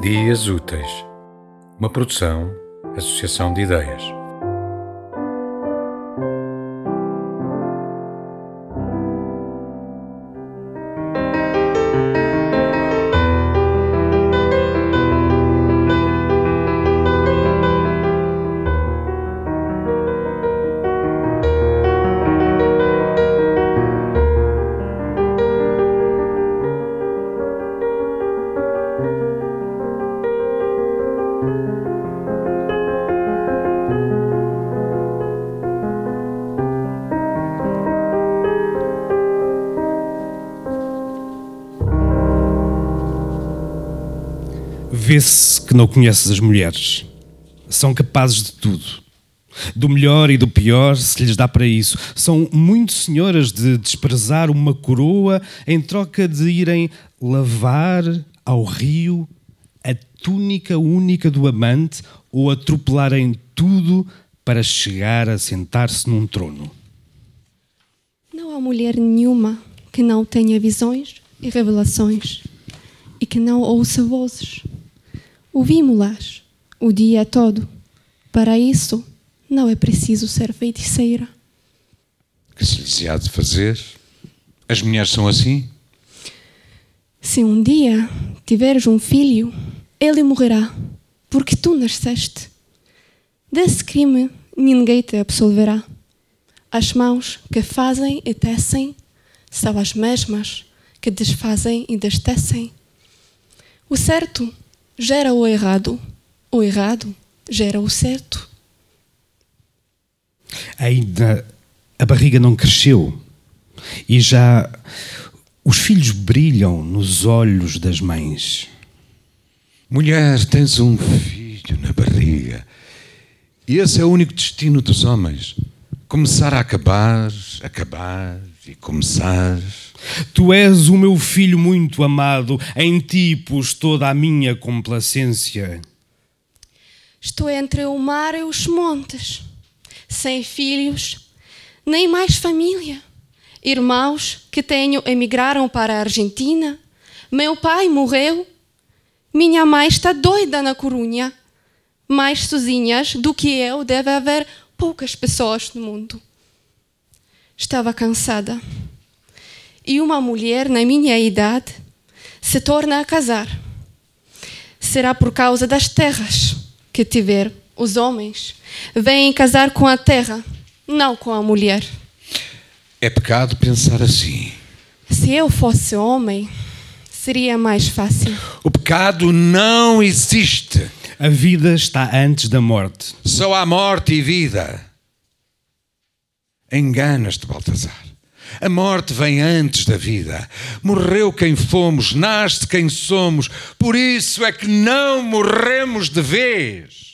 Dias Úteis, uma produção, associação de ideias. Vê-se que não conheces as mulheres. São capazes de tudo. Do melhor e do pior, se lhes dá para isso. São muito senhoras de desprezar uma coroa em troca de irem lavar ao rio a túnica única do amante ou atropelarem tudo para chegar a sentar-se num trono. Não há mulher nenhuma que não tenha visões e revelações e que não ouça vozes. Ouvimos-las o dia todo. Para isso, não é preciso ser feiticeira. Que se lhes há de fazer? As mulheres são assim? Se um dia tiveres um filho, ele morrerá, porque tu nasceste. Desse crime ninguém te absolverá. As mãos que fazem e tecem são as mesmas que desfazem e destecem. O certo gera o errado, o errado gera o certo. Ainda a barriga não cresceu e já os filhos brilham nos olhos das mães. Mulher, tens um filho na barriga. E esse é o único destino dos homens. Começar a acabar, acabar e começar. Tu és o meu filho muito amado, em ti pus toda a minha complacência. Estou entre o mar e os montes, sem filhos, nem mais família. Irmãos que tenho emigraram para a Argentina. Meu pai morreu. Minha mãe está doida na Corunha. Mais sozinhas do que eu deve haver poucas pessoas no mundo. Estava cansada. E uma mulher na minha idade se torna a casar. Será por causa das terras que tiver os homens vêm casar com a terra, não com a mulher. É pecado pensar assim. Se eu fosse homem, seria mais fácil. O pecado não existe. A vida está antes da morte. Só há morte e vida. Enganas-te, Baltazar. A morte vem antes da vida. Morreu quem fomos, nasce quem somos. Por isso é que não morremos de vez.